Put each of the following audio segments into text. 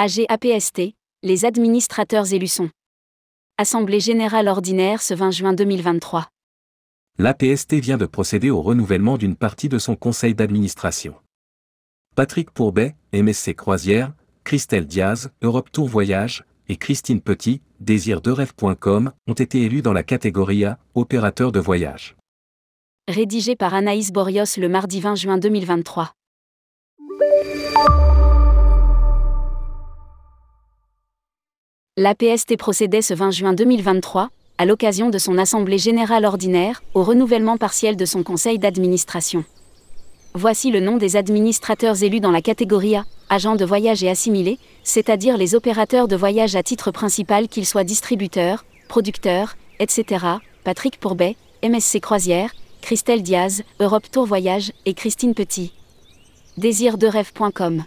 AG APST, les administrateurs élus sont. Assemblée générale ordinaire ce 20 juin 2023. L'APST vient de procéder au renouvellement d'une partie de son conseil d'administration. Patrick Pourbet, MSC Croisière, Christelle Diaz, Europe Tour Voyage, et Christine Petit, désir-de-rêve.com, ont été élus dans la catégorie A, opérateur de voyage. Rédigé par Anaïs Borios le mardi 20 juin 2023. L'APST procédait ce 20 juin 2023, à l'occasion de son Assemblée générale ordinaire, au renouvellement partiel de son conseil d'administration. Voici le nom des administrateurs élus dans la catégorie A, agents de voyage et assimilés, c'est-à-dire les opérateurs de voyage à titre principal qu'ils soient distributeurs, producteurs, etc. Patrick Pourbet, MSC Croisière, Christelle Diaz, Europe Tour Voyage et Christine Petit. Désir-de-rêve.com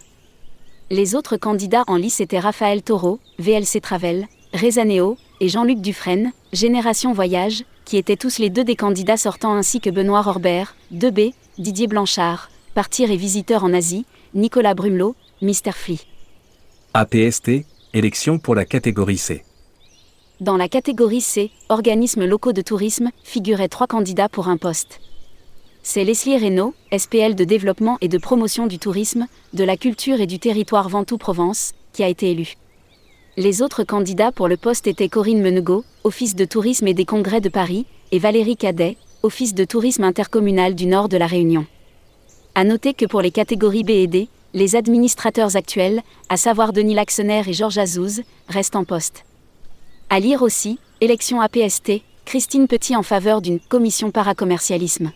les autres candidats en lice étaient Raphaël Taureau, VLC Travel, Rezaneo, et Jean-Luc Dufresne, Génération Voyage, qui étaient tous les deux des candidats sortants ainsi que Benoît Rorbert, 2B, Didier Blanchard, Partir et Visiteur en Asie, Nicolas Brumelot, Mister Flea. APST, élection pour la catégorie C. Dans la catégorie C, organismes locaux de tourisme, figuraient trois candidats pour un poste c'est Leslie Reynaud, SPL de développement et de promotion du tourisme, de la culture et du territoire Ventoux-Provence, qui a été élu. Les autres candidats pour le poste étaient Corinne Menegot, Office de tourisme et des congrès de Paris, et Valérie Cadet, Office de tourisme intercommunal du Nord de la Réunion. À noter que pour les catégories B et D, les administrateurs actuels, à savoir Denis Laxener et Georges Azouz, restent en poste. À lire aussi, élection APST, Christine Petit en faveur d'une commission paracommercialisme.